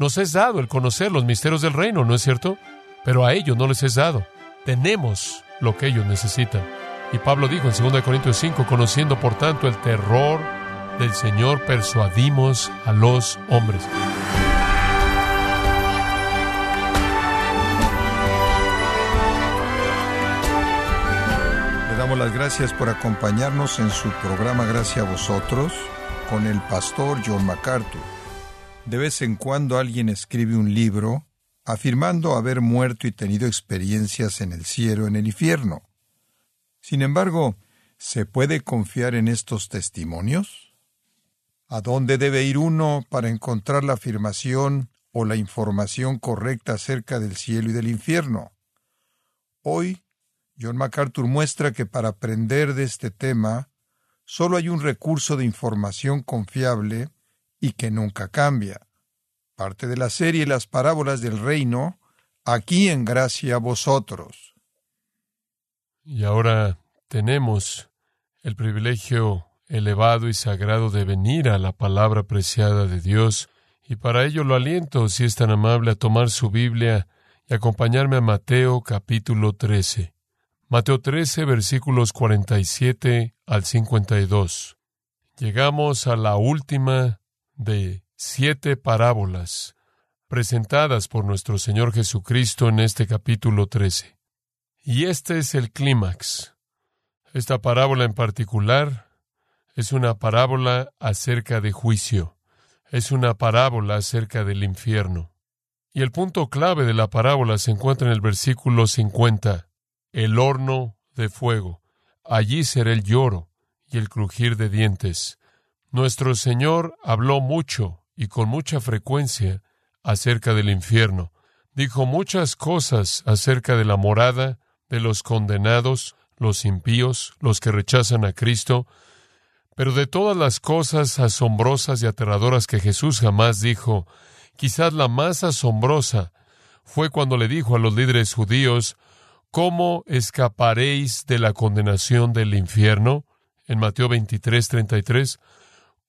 Nos es dado el conocer los misterios del reino, ¿no es cierto? Pero a ellos no les es dado. Tenemos lo que ellos necesitan. Y Pablo dijo en 2 Corintios 5, conociendo por tanto el terror del Señor, persuadimos a los hombres. Le damos las gracias por acompañarnos en su programa Gracias a vosotros con el pastor John MacArthur. De vez en cuando alguien escribe un libro afirmando haber muerto y tenido experiencias en el cielo, en el infierno. Sin embargo, ¿se puede confiar en estos testimonios? ¿A dónde debe ir uno para encontrar la afirmación o la información correcta acerca del cielo y del infierno? Hoy, John MacArthur muestra que para aprender de este tema, solo hay un recurso de información confiable y que nunca cambia. Parte de la serie Las parábolas del reino, aquí en gracia a vosotros. Y ahora tenemos el privilegio elevado y sagrado de venir a la palabra preciada de Dios, y para ello lo aliento, si es tan amable, a tomar su Biblia y acompañarme a Mateo capítulo 13. Mateo 13 versículos 47 al 52. Llegamos a la última de siete parábolas presentadas por nuestro Señor Jesucristo en este capítulo 13. Y este es el clímax. Esta parábola en particular es una parábola acerca de juicio, es una parábola acerca del infierno. Y el punto clave de la parábola se encuentra en el versículo 50, el horno de fuego. Allí será el lloro y el crujir de dientes. Nuestro Señor habló mucho y con mucha frecuencia acerca del infierno. Dijo muchas cosas acerca de la morada de los condenados, los impíos, los que rechazan a Cristo, pero de todas las cosas asombrosas y aterradoras que Jesús jamás dijo, quizás la más asombrosa fue cuando le dijo a los líderes judíos, ¿Cómo escaparéis de la condenación del infierno? En Mateo 23, 33.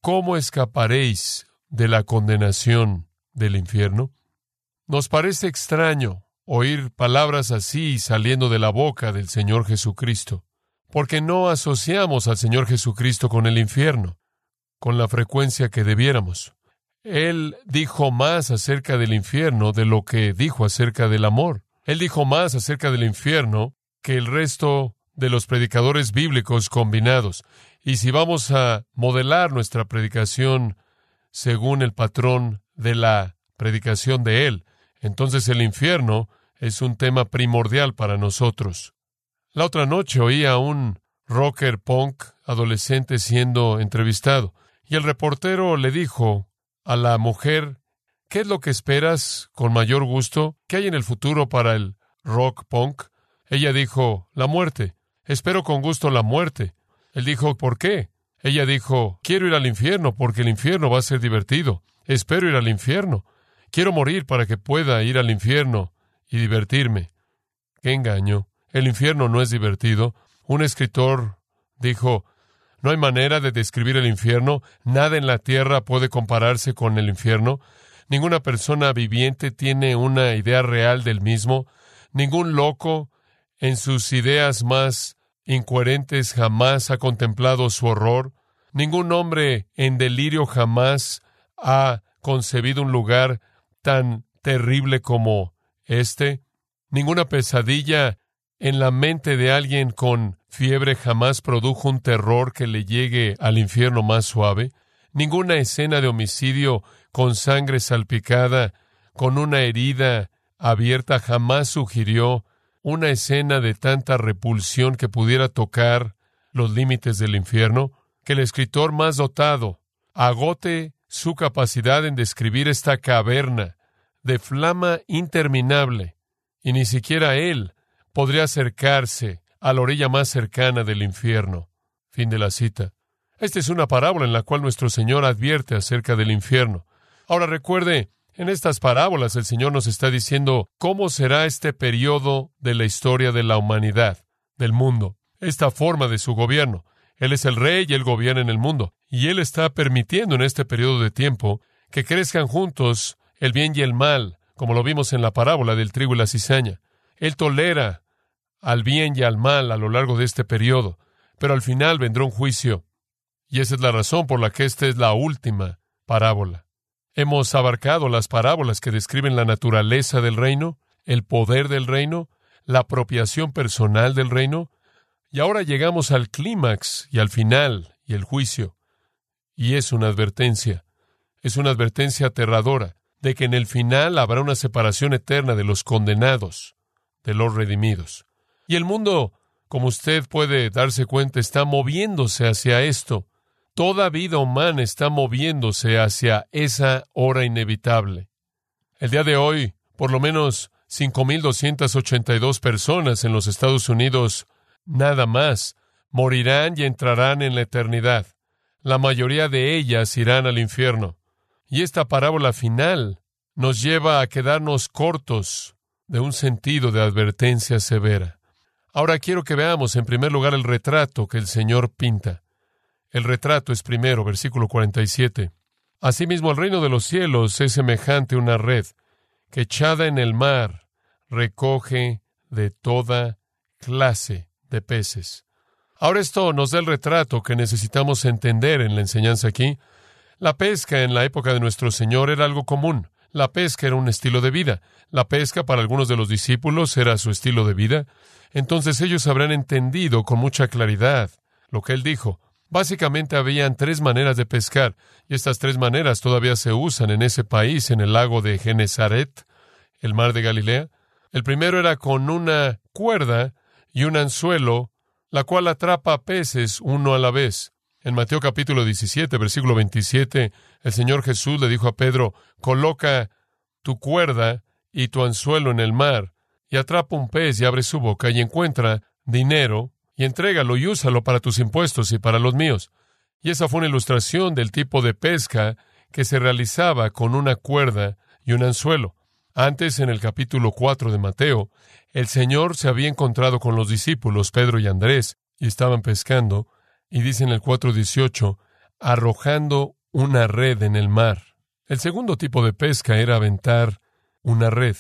¿Cómo escaparéis de la condenación del infierno? Nos parece extraño oír palabras así saliendo de la boca del Señor Jesucristo, porque no asociamos al Señor Jesucristo con el infierno, con la frecuencia que debiéramos. Él dijo más acerca del infierno de lo que dijo acerca del amor. Él dijo más acerca del infierno que el resto de los predicadores bíblicos combinados. Y si vamos a modelar nuestra predicación según el patrón de la predicación de Él, entonces el infierno es un tema primordial para nosotros. La otra noche oí a un rocker punk adolescente siendo entrevistado, y el reportero le dijo a la mujer, ¿qué es lo que esperas con mayor gusto? ¿Qué hay en el futuro para el rock punk? Ella dijo, la muerte. Espero con gusto la muerte. Él dijo, ¿por qué? Ella dijo, quiero ir al infierno porque el infierno va a ser divertido. Espero ir al infierno. Quiero morir para que pueda ir al infierno y divertirme. ¡Qué engaño! El infierno no es divertido. Un escritor dijo, no hay manera de describir el infierno, nada en la tierra puede compararse con el infierno, ninguna persona viviente tiene una idea real del mismo, ningún loco en sus ideas más incoherentes jamás ha contemplado su horror, ningún hombre en delirio jamás ha concebido un lugar tan terrible como este, ninguna pesadilla en la mente de alguien con fiebre jamás produjo un terror que le llegue al infierno más suave, ninguna escena de homicidio con sangre salpicada, con una herida abierta jamás sugirió una escena de tanta repulsión que pudiera tocar los límites del infierno, que el escritor más dotado agote su capacidad en describir esta caverna de flama interminable, y ni siquiera él podría acercarse a la orilla más cercana del infierno. Fin de la cita. Esta es una parábola en la cual nuestro Señor advierte acerca del infierno. Ahora recuerde, en estas parábolas el Señor nos está diciendo cómo será este periodo de la historia de la humanidad, del mundo, esta forma de su gobierno. Él es el rey y él gobierna en el mundo. Y él está permitiendo en este periodo de tiempo que crezcan juntos el bien y el mal, como lo vimos en la parábola del trigo y la cizaña. Él tolera al bien y al mal a lo largo de este periodo, pero al final vendrá un juicio. Y esa es la razón por la que esta es la última parábola. Hemos abarcado las parábolas que describen la naturaleza del reino, el poder del reino, la apropiación personal del reino, y ahora llegamos al clímax y al final y el juicio. Y es una advertencia, es una advertencia aterradora de que en el final habrá una separación eterna de los condenados, de los redimidos. Y el mundo, como usted puede darse cuenta, está moviéndose hacia esto. Toda vida humana está moviéndose hacia esa hora inevitable. El día de hoy, por lo menos 5.282 personas en los Estados Unidos, nada más, morirán y entrarán en la eternidad. La mayoría de ellas irán al infierno. Y esta parábola final nos lleva a quedarnos cortos de un sentido de advertencia severa. Ahora quiero que veamos en primer lugar el retrato que el Señor pinta. El retrato es primero, versículo 47. Asimismo, el reino de los cielos es semejante a una red que echada en el mar recoge de toda clase de peces. Ahora esto nos da el retrato que necesitamos entender en la enseñanza aquí. La pesca en la época de nuestro Señor era algo común. La pesca era un estilo de vida. La pesca para algunos de los discípulos era su estilo de vida. Entonces ellos habrán entendido con mucha claridad lo que él dijo. Básicamente habían tres maneras de pescar, y estas tres maneras todavía se usan en ese país, en el lago de Genezaret, el mar de Galilea. El primero era con una cuerda y un anzuelo la cual atrapa peces uno a la vez. En Mateo capítulo 17, versículo 27, el Señor Jesús le dijo a Pedro, coloca tu cuerda y tu anzuelo en el mar, y atrapa un pez y abre su boca y encuentra dinero, y entrégalo y úsalo para tus impuestos y para los míos. Y esa fue una ilustración del tipo de pesca que se realizaba con una cuerda y un anzuelo. Antes, en el capítulo 4 de Mateo, el Señor se había encontrado con los discípulos, Pedro y Andrés, y estaban pescando, y dice en el 4.18, arrojando una red en el mar. El segundo tipo de pesca era aventar una red.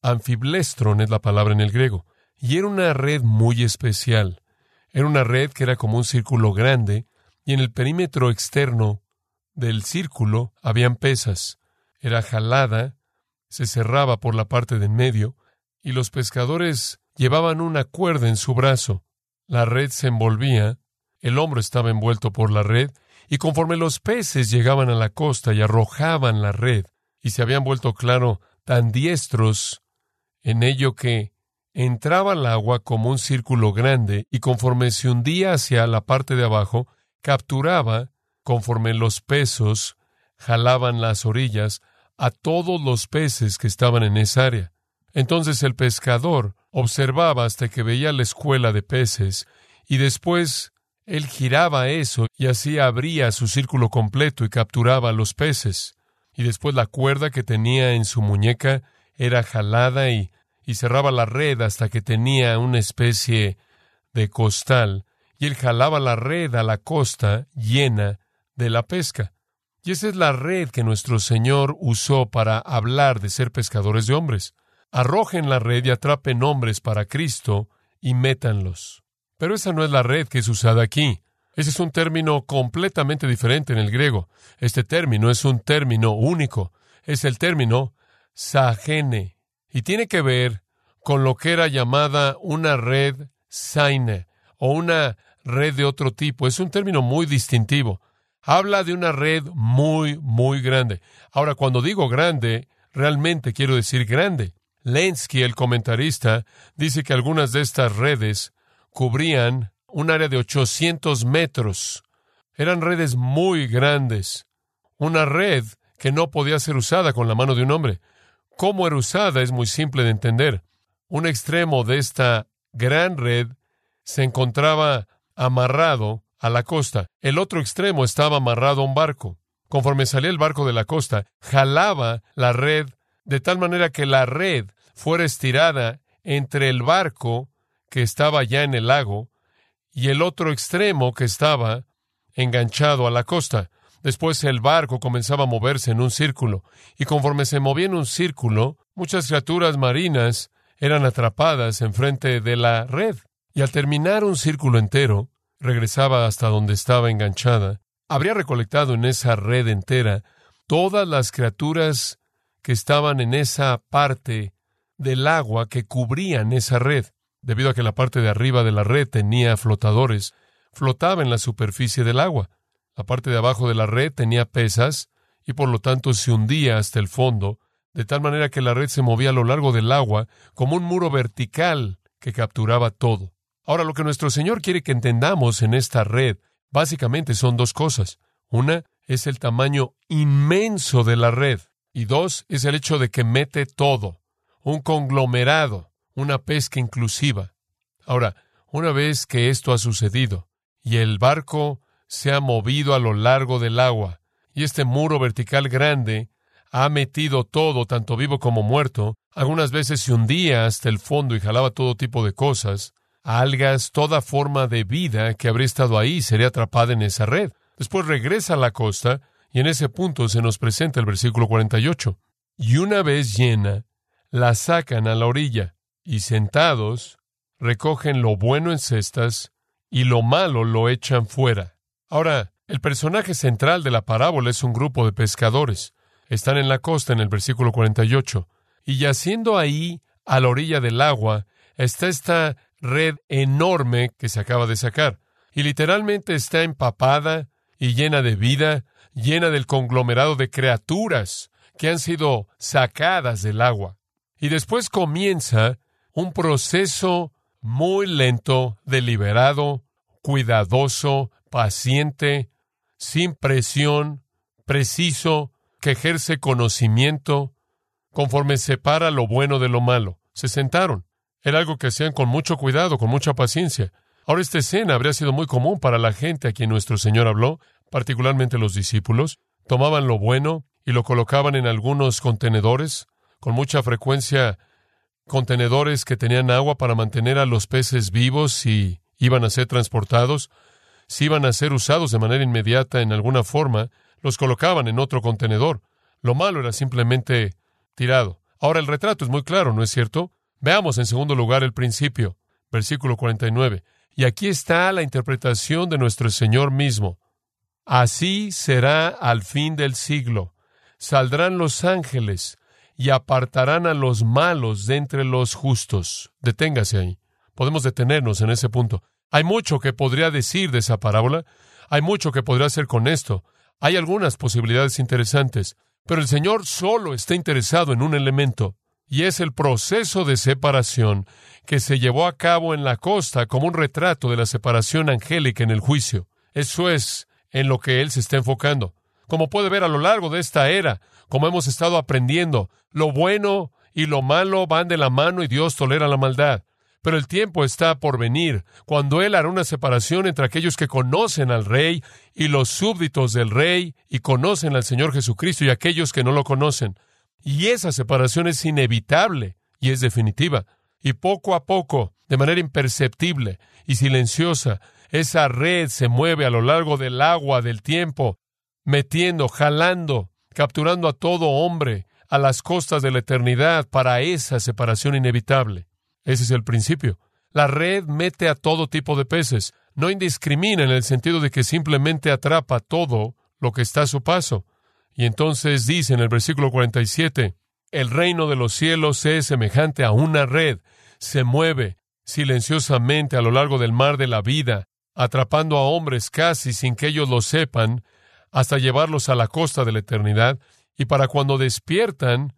Anfiblestron es la palabra en el griego, y era una red muy especial. Era una red que era como un círculo grande, y en el perímetro externo del círculo habían pesas. Era jalada, se cerraba por la parte de en medio, y los pescadores llevaban una cuerda en su brazo. La red se envolvía, el hombro estaba envuelto por la red, y conforme los peces llegaban a la costa y arrojaban la red, y se habían vuelto, claro, tan diestros en ello que entraba el agua como un círculo grande, y conforme se hundía hacia la parte de abajo, capturaba, conforme los pesos jalaban las orillas, a todos los peces que estaban en esa área. Entonces el pescador observaba hasta que veía la escuela de peces y después él giraba eso y así abría su círculo completo y capturaba los peces. Y después la cuerda que tenía en su muñeca era jalada y, y cerraba la red hasta que tenía una especie de costal y él jalaba la red a la costa llena de la pesca. Y esa es la red que nuestro Señor usó para hablar de ser pescadores de hombres arrojen la red y atrapen hombres para Cristo y métanlos. Pero esa no es la red que es usada aquí. Ese es un término completamente diferente en el griego. Este término es un término único. Es el término sahene. Y tiene que ver con lo que era llamada una red saine o una red de otro tipo. Es un término muy distintivo. Habla de una red muy, muy grande. Ahora, cuando digo grande, realmente quiero decir grande. Lensky, el comentarista, dice que algunas de estas redes cubrían un área de 800 metros. Eran redes muy grandes. Una red que no podía ser usada con la mano de un hombre. Cómo era usada es muy simple de entender. Un extremo de esta gran red se encontraba amarrado a la costa. El otro extremo estaba amarrado a un barco. Conforme salía el barco de la costa, jalaba la red de tal manera que la red fuera estirada entre el barco que estaba ya en el lago y el otro extremo que estaba enganchado a la costa. Después el barco comenzaba a moverse en un círculo, y conforme se movía en un círculo, muchas criaturas marinas eran atrapadas enfrente de la red. Y al terminar un círculo entero, regresaba hasta donde estaba enganchada. Habría recolectado en esa red entera todas las criaturas que estaban en esa parte del agua que cubrían esa red, debido a que la parte de arriba de la red tenía flotadores, flotaba en la superficie del agua. La parte de abajo de la red tenía pesas y por lo tanto se hundía hasta el fondo, de tal manera que la red se movía a lo largo del agua como un muro vertical que capturaba todo. Ahora, lo que nuestro Señor quiere que entendamos en esta red básicamente son dos cosas. Una es el tamaño inmenso de la red y dos es el hecho de que mete todo, un conglomerado, una pesca inclusiva. Ahora, una vez que esto ha sucedido y el barco se ha movido a lo largo del agua, y este muro vertical grande ha metido todo, tanto vivo como muerto, algunas veces se hundía hasta el fondo y jalaba todo tipo de cosas, algas, toda forma de vida que habría estado ahí sería atrapada en esa red. Después regresa a la costa y en ese punto se nos presenta el versículo 48. Y una vez llena, la sacan a la orilla y sentados recogen lo bueno en cestas y lo malo lo echan fuera. Ahora, el personaje central de la parábola es un grupo de pescadores. Están en la costa en el versículo 48. Y yaciendo ahí, a la orilla del agua, está esta red enorme que se acaba de sacar. Y literalmente está empapada y llena de vida, llena del conglomerado de criaturas que han sido sacadas del agua. Y después comienza un proceso muy lento, deliberado, cuidadoso, paciente, sin presión, preciso, que ejerce conocimiento, conforme separa lo bueno de lo malo. Se sentaron. Era algo que hacían con mucho cuidado, con mucha paciencia. Ahora esta escena habría sido muy común para la gente a quien nuestro Señor habló, particularmente los discípulos. Tomaban lo bueno y lo colocaban en algunos contenedores, con mucha frecuencia contenedores que tenían agua para mantener a los peces vivos y iban a ser transportados si iban a ser usados de manera inmediata en alguna forma, los colocaban en otro contenedor. Lo malo era simplemente tirado. Ahora el retrato es muy claro, ¿no es cierto? Veamos en segundo lugar el principio, versículo 49. Y aquí está la interpretación de nuestro Señor mismo. Así será al fin del siglo. Saldrán los ángeles y apartarán a los malos de entre los justos. Deténgase ahí. Podemos detenernos en ese punto. Hay mucho que podría decir de esa parábola, hay mucho que podría hacer con esto, hay algunas posibilidades interesantes, pero el Señor solo está interesado en un elemento, y es el proceso de separación que se llevó a cabo en la costa como un retrato de la separación angélica en el juicio. Eso es en lo que Él se está enfocando. Como puede ver a lo largo de esta era, como hemos estado aprendiendo, lo bueno y lo malo van de la mano y Dios tolera la maldad. Pero el tiempo está por venir, cuando Él hará una separación entre aquellos que conocen al Rey y los súbditos del Rey y conocen al Señor Jesucristo y aquellos que no lo conocen. Y esa separación es inevitable y es definitiva. Y poco a poco, de manera imperceptible y silenciosa, esa red se mueve a lo largo del agua del tiempo, metiendo, jalando, capturando a todo hombre a las costas de la eternidad para esa separación inevitable. Ese es el principio. La red mete a todo tipo de peces. No indiscrimina en el sentido de que simplemente atrapa todo lo que está a su paso. Y entonces dice en el versículo 47, el reino de los cielos es semejante a una red, se mueve silenciosamente a lo largo del mar de la vida, atrapando a hombres casi sin que ellos lo sepan, hasta llevarlos a la costa de la eternidad, y para cuando despiertan,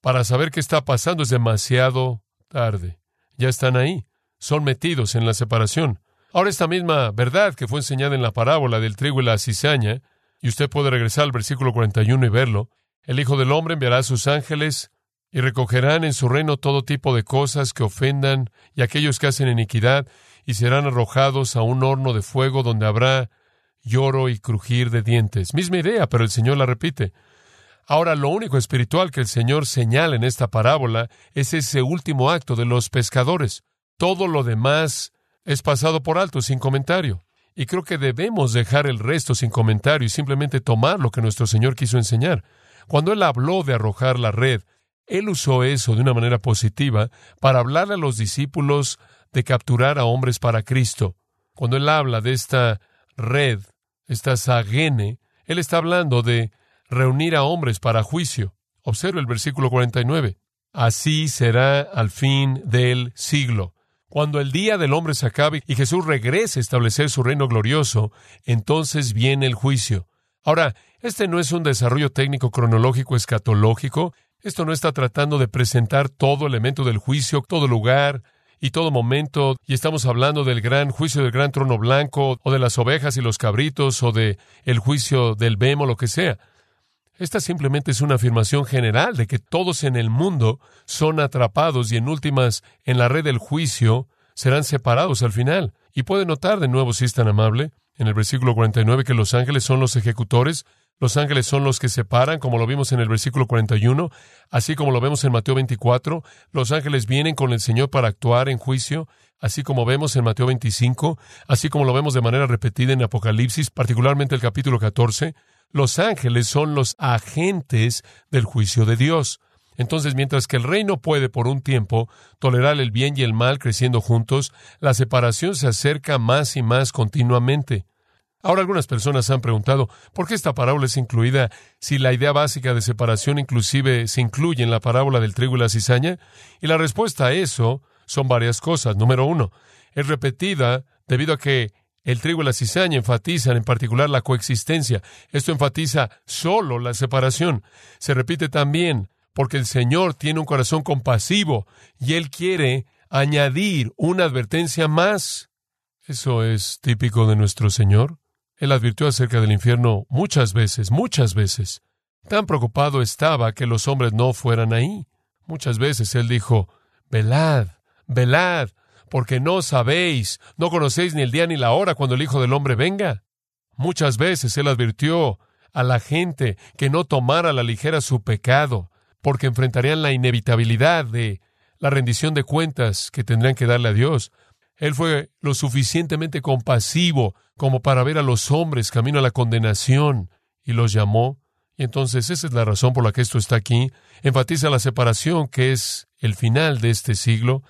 para saber qué está pasando es demasiado tarde ya están ahí, son metidos en la separación. Ahora esta misma verdad que fue enseñada en la parábola del trigo y la cizaña, y usted puede regresar al versículo 41 y verlo, el Hijo del Hombre enviará a sus ángeles y recogerán en su reino todo tipo de cosas que ofendan y aquellos que hacen iniquidad, y serán arrojados a un horno de fuego donde habrá lloro y crujir de dientes. Misma idea, pero el Señor la repite. Ahora, lo único espiritual que el Señor señala en esta parábola es ese último acto de los pescadores. Todo lo demás es pasado por alto sin comentario. Y creo que debemos dejar el resto sin comentario y simplemente tomar lo que nuestro Señor quiso enseñar. Cuando Él habló de arrojar la red, Él usó eso de una manera positiva para hablarle a los discípulos de capturar a hombres para Cristo. Cuando Él habla de esta red, esta sagene, Él está hablando de reunir a hombres para juicio. Observe el versículo 49. Así será al fin del siglo. Cuando el día del hombre se acabe y Jesús regrese a establecer su reino glorioso, entonces viene el juicio. Ahora, este no es un desarrollo técnico cronológico escatológico. Esto no está tratando de presentar todo elemento del juicio, todo lugar y todo momento, y estamos hablando del gran juicio del gran trono blanco, o de las ovejas y los cabritos, o de el juicio del Bemo, lo que sea. Esta simplemente es una afirmación general de que todos en el mundo son atrapados y en últimas en la red del juicio serán separados al final. Y puede notar de nuevo, si es tan amable, en el versículo 49 que los ángeles son los ejecutores, los ángeles son los que separan, como lo vimos en el versículo 41, así como lo vemos en Mateo 24, los ángeles vienen con el Señor para actuar en juicio, así como vemos en Mateo 25, así como lo vemos de manera repetida en Apocalipsis, particularmente el capítulo 14, los ángeles son los agentes del juicio de Dios. Entonces, mientras que el reino puede por un tiempo tolerar el bien y el mal creciendo juntos, la separación se acerca más y más continuamente. Ahora algunas personas han preguntado, ¿por qué esta parábola es incluida si la idea básica de separación inclusive se incluye en la parábola del trigo y la cizaña? Y la respuesta a eso son varias cosas. Número uno, es repetida debido a que el trigo y la cizaña enfatizan en particular la coexistencia. Esto enfatiza solo la separación. Se repite también porque el Señor tiene un corazón compasivo y Él quiere añadir una advertencia más. Eso es típico de nuestro Señor. Él advirtió acerca del infierno muchas veces, muchas veces. Tan preocupado estaba que los hombres no fueran ahí. Muchas veces Él dijo, velad, velad, porque no sabéis, no conocéis ni el día ni la hora cuando el Hijo del Hombre venga. Muchas veces Él advirtió a la gente que no tomara a la ligera su pecado, porque enfrentarían la inevitabilidad de la rendición de cuentas que tendrían que darle a Dios. Él fue lo suficientemente compasivo como para ver a los hombres camino a la condenación y los llamó. Y entonces esa es la razón por la que esto está aquí. Enfatiza la separación que es el final de este siglo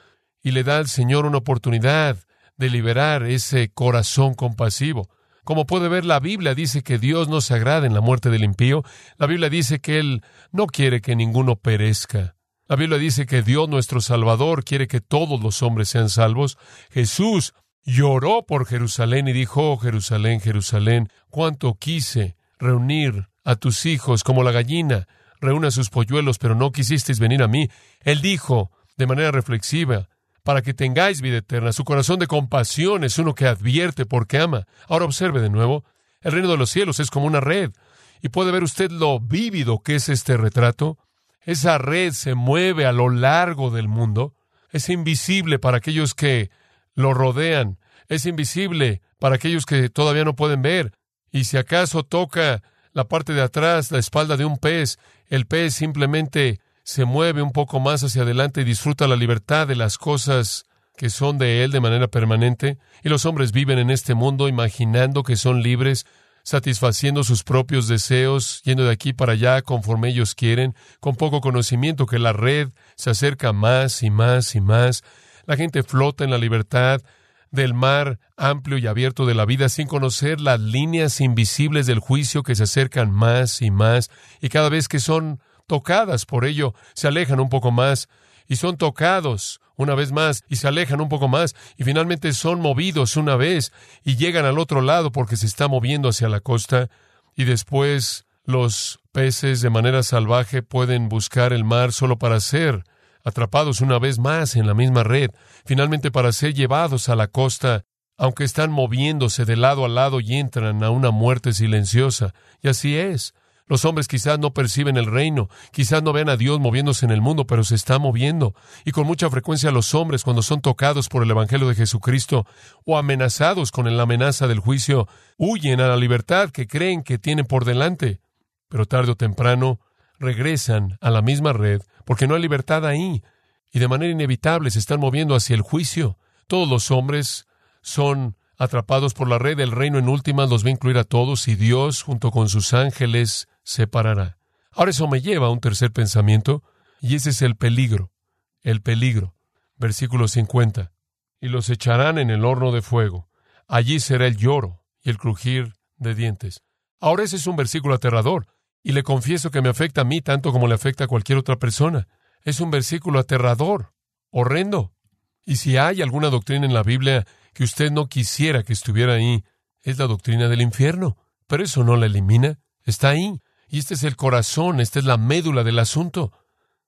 y le da al Señor una oportunidad de liberar ese corazón compasivo. Como puede ver, la Biblia dice que Dios no se agrada en la muerte del impío. La Biblia dice que Él no quiere que ninguno perezca. La Biblia dice que Dios nuestro Salvador quiere que todos los hombres sean salvos. Jesús lloró por Jerusalén y dijo, oh, Jerusalén, Jerusalén, cuánto quise reunir a tus hijos como la gallina reúne a sus polluelos, pero no quisisteis venir a mí. Él dijo de manera reflexiva, para que tengáis vida eterna. Su corazón de compasión es uno que advierte porque ama. Ahora observe de nuevo, el reino de los cielos es como una red. Y puede ver usted lo vívido que es este retrato. Esa red se mueve a lo largo del mundo. Es invisible para aquellos que lo rodean. Es invisible para aquellos que todavía no pueden ver. Y si acaso toca la parte de atrás, la espalda de un pez, el pez simplemente se mueve un poco más hacia adelante y disfruta la libertad de las cosas que son de Él de manera permanente, y los hombres viven en este mundo imaginando que son libres, satisfaciendo sus propios deseos, yendo de aquí para allá conforme ellos quieren, con poco conocimiento que la red se acerca más y más y más. La gente flota en la libertad del mar amplio y abierto de la vida sin conocer las líneas invisibles del juicio que se acercan más y más, y cada vez que son tocadas por ello, se alejan un poco más y son tocados una vez más y se alejan un poco más y finalmente son movidos una vez y llegan al otro lado porque se está moviendo hacia la costa y después los peces de manera salvaje pueden buscar el mar solo para ser atrapados una vez más en la misma red, finalmente para ser llevados a la costa, aunque están moviéndose de lado a lado y entran a una muerte silenciosa. Y así es. Los hombres quizás no perciben el reino, quizás no vean a Dios moviéndose en el mundo, pero se está moviendo. Y con mucha frecuencia los hombres, cuando son tocados por el Evangelio de Jesucristo o amenazados con la amenaza del juicio, huyen a la libertad que creen que tienen por delante. Pero tarde o temprano regresan a la misma red, porque no hay libertad ahí, y de manera inevitable se están moviendo hacia el juicio. Todos los hombres son atrapados por la red, el reino en últimas los va a incluir a todos y Dios, junto con sus ángeles, separará. Ahora eso me lleva a un tercer pensamiento, y ese es el peligro. El peligro. Versículo 50. Y los echarán en el horno de fuego. Allí será el lloro y el crujir de dientes. Ahora ese es un versículo aterrador, y le confieso que me afecta a mí tanto como le afecta a cualquier otra persona. Es un versículo aterrador, horrendo. Y si hay alguna doctrina en la Biblia que usted no quisiera que estuviera ahí, es la doctrina del infierno. Pero eso no la elimina, está ahí. Y este es el corazón, esta es la médula del asunto.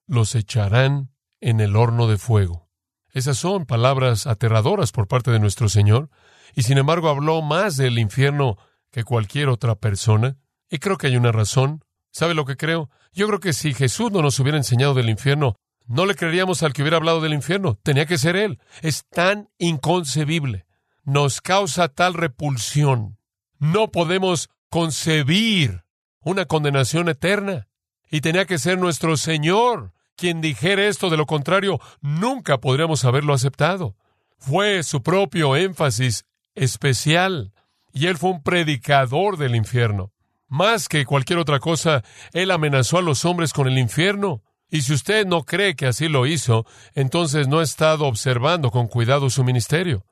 Los echarán en el horno de fuego. Esas son palabras aterradoras por parte de nuestro Señor, y sin embargo habló más del infierno que cualquier otra persona. Y creo que hay una razón. ¿Sabe lo que creo? Yo creo que si Jesús no nos hubiera enseñado del infierno, no le creeríamos al que hubiera hablado del infierno. Tenía que ser Él. Es tan inconcebible. Nos causa tal repulsión. No podemos concebir una condenación eterna. Y tenía que ser nuestro Señor quien dijera esto. De lo contrario, nunca podríamos haberlo aceptado. Fue su propio énfasis especial. Y Él fue un predicador del infierno. Más que cualquier otra cosa, Él amenazó a los hombres con el infierno. Y si usted no cree que así lo hizo, entonces no ha estado observando con cuidado su ministerio.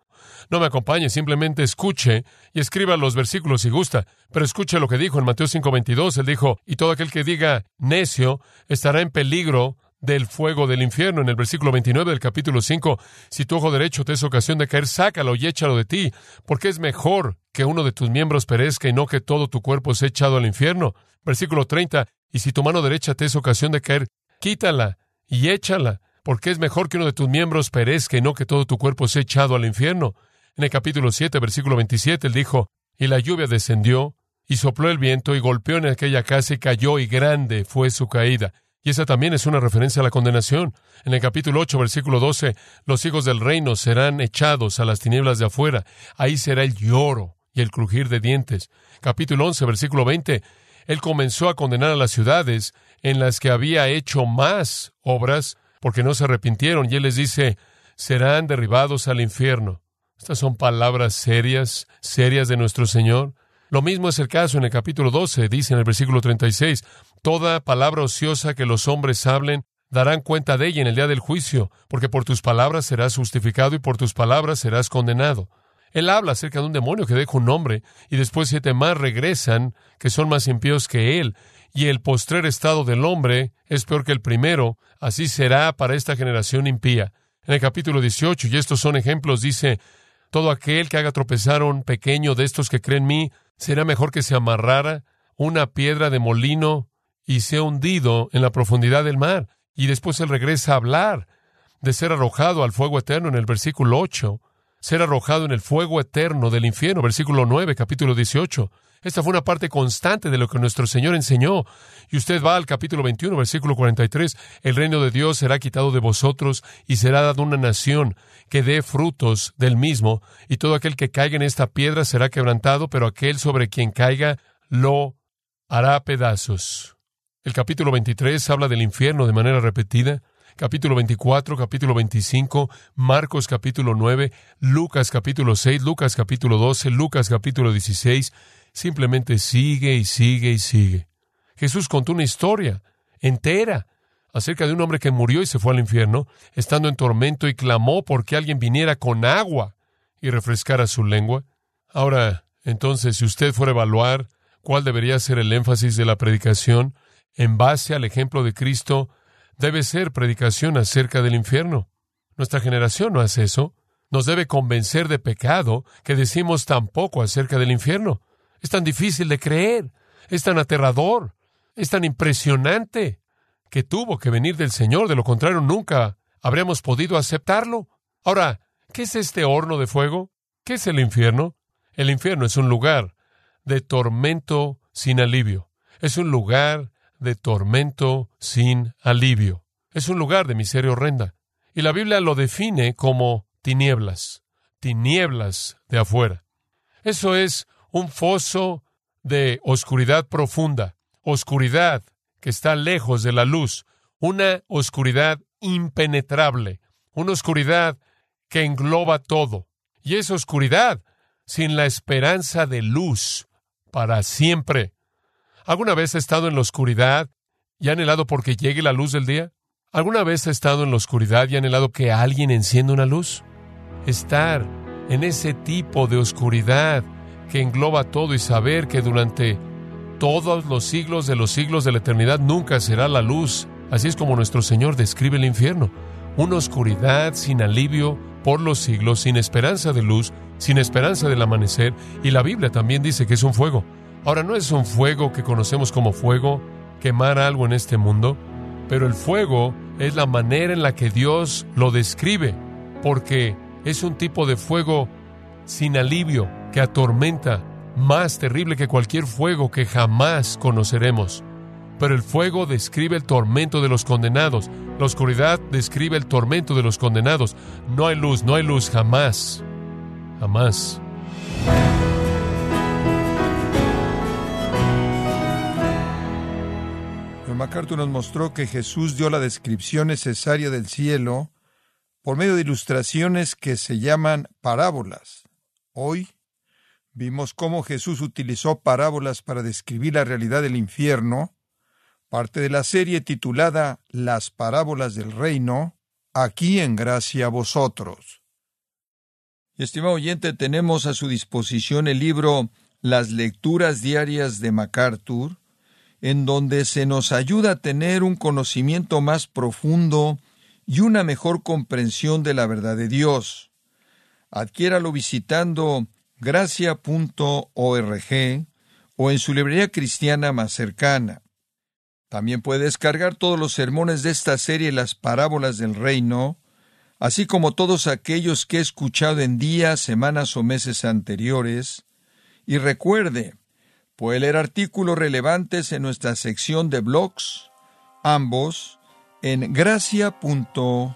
No me acompañe, simplemente escuche y escriba los versículos si gusta, pero escuche lo que dijo en Mateo 5:22. Él dijo, y todo aquel que diga necio estará en peligro del fuego del infierno. En el versículo 29 del capítulo 5, si tu ojo derecho te es ocasión de caer, sácalo y échalo de ti, porque es mejor que uno de tus miembros perezca y no que todo tu cuerpo sea echado al infierno. Versículo 30, y si tu mano derecha te es ocasión de caer, quítala y échala, porque es mejor que uno de tus miembros perezca y no que todo tu cuerpo sea echado al infierno. En el capítulo 7, versículo 27, él dijo, y la lluvia descendió, y sopló el viento, y golpeó en aquella casa, y cayó, y grande fue su caída. Y esa también es una referencia a la condenación. En el capítulo 8, versículo 12, los hijos del reino serán echados a las tinieblas de afuera. Ahí será el lloro y el crujir de dientes. Capítulo 11, versículo 20, él comenzó a condenar a las ciudades en las que había hecho más obras porque no se arrepintieron. Y él les dice, serán derribados al infierno. Estas son palabras serias, serias de nuestro Señor. Lo mismo es el caso en el capítulo 12, dice en el versículo 36, Toda palabra ociosa que los hombres hablen, darán cuenta de ella en el día del juicio, porque por tus palabras serás justificado y por tus palabras serás condenado. Él habla acerca de un demonio que deja un hombre y después siete más regresan que son más impíos que él y el postrer estado del hombre es peor que el primero, así será para esta generación impía. En el capítulo 18, y estos son ejemplos, dice, todo aquel que haga tropezar a un pequeño de estos que creen en mí, será mejor que se amarrara una piedra de molino y sea hundido en la profundidad del mar. Y después él regresa a hablar de ser arrojado al fuego eterno en el versículo 8, ser arrojado en el fuego eterno del infierno, versículo 9, capítulo 18. Esta fue una parte constante de lo que nuestro Señor enseñó. Y usted va al capítulo 21, versículo 43, el reino de Dios será quitado de vosotros y será dado una nación que dé frutos del mismo, y todo aquel que caiga en esta piedra será quebrantado, pero aquel sobre quien caiga lo hará pedazos. El capítulo 23 habla del infierno de manera repetida. Capítulo 24, capítulo 25, Marcos capítulo 9, Lucas capítulo 6, Lucas capítulo 12, Lucas capítulo 16, simplemente sigue y sigue y sigue. Jesús contó una historia entera acerca de un hombre que murió y se fue al infierno, estando en tormento y clamó porque alguien viniera con agua y refrescara su lengua. Ahora, entonces, si usted fuera a evaluar cuál debería ser el énfasis de la predicación, en base al ejemplo de Cristo, debe ser predicación acerca del infierno. Nuestra generación no hace eso. Nos debe convencer de pecado que decimos tan poco acerca del infierno. Es tan difícil de creer, es tan aterrador, es tan impresionante que tuvo que venir del Señor, de lo contrario nunca habríamos podido aceptarlo. Ahora, ¿qué es este horno de fuego? ¿Qué es el infierno? El infierno es un lugar de tormento sin alivio. Es un lugar de tormento sin alivio. Es un lugar de miseria horrenda. Y la Biblia lo define como tinieblas, tinieblas de afuera. Eso es un foso de oscuridad profunda, oscuridad que está lejos de la luz, una oscuridad impenetrable, una oscuridad que engloba todo. Y esa oscuridad sin la esperanza de luz para siempre. ¿Alguna vez ha estado en la oscuridad y ha anhelado porque llegue la luz del día? ¿Alguna vez ha estado en la oscuridad y ha anhelado que alguien encienda una luz? Estar en ese tipo de oscuridad que engloba todo y saber que durante todos los siglos de los siglos de la eternidad nunca será la luz. Así es como nuestro Señor describe el infierno. Una oscuridad sin alivio por los siglos, sin esperanza de luz, sin esperanza del amanecer. Y la Biblia también dice que es un fuego. Ahora, no es un fuego que conocemos como fuego, quemar algo en este mundo, pero el fuego es la manera en la que Dios lo describe, porque es un tipo de fuego sin alivio que atormenta, más terrible que cualquier fuego que jamás conoceremos. Pero el fuego describe el tormento de los condenados, la oscuridad describe el tormento de los condenados. No hay luz, no hay luz jamás, jamás. MacArthur nos mostró que Jesús dio la descripción necesaria del cielo por medio de ilustraciones que se llaman parábolas. Hoy vimos cómo Jesús utilizó parábolas para describir la realidad del infierno, parte de la serie titulada Las parábolas del reino, aquí en gracia a vosotros. Estimado oyente, tenemos a su disposición el libro Las lecturas diarias de MacArthur, en donde se nos ayuda a tener un conocimiento más profundo y una mejor comprensión de la verdad de Dios. Adquiéralo visitando gracia.org o en su librería cristiana más cercana. También puede descargar todos los sermones de esta serie Las parábolas del reino, así como todos aquellos que he escuchado en días, semanas o meses anteriores. Y recuerde, Puede leer artículos relevantes en nuestra sección de blogs, ambos en gracia.org.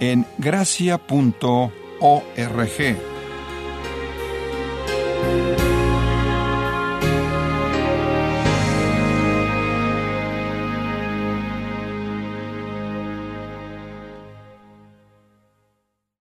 en gracia.org.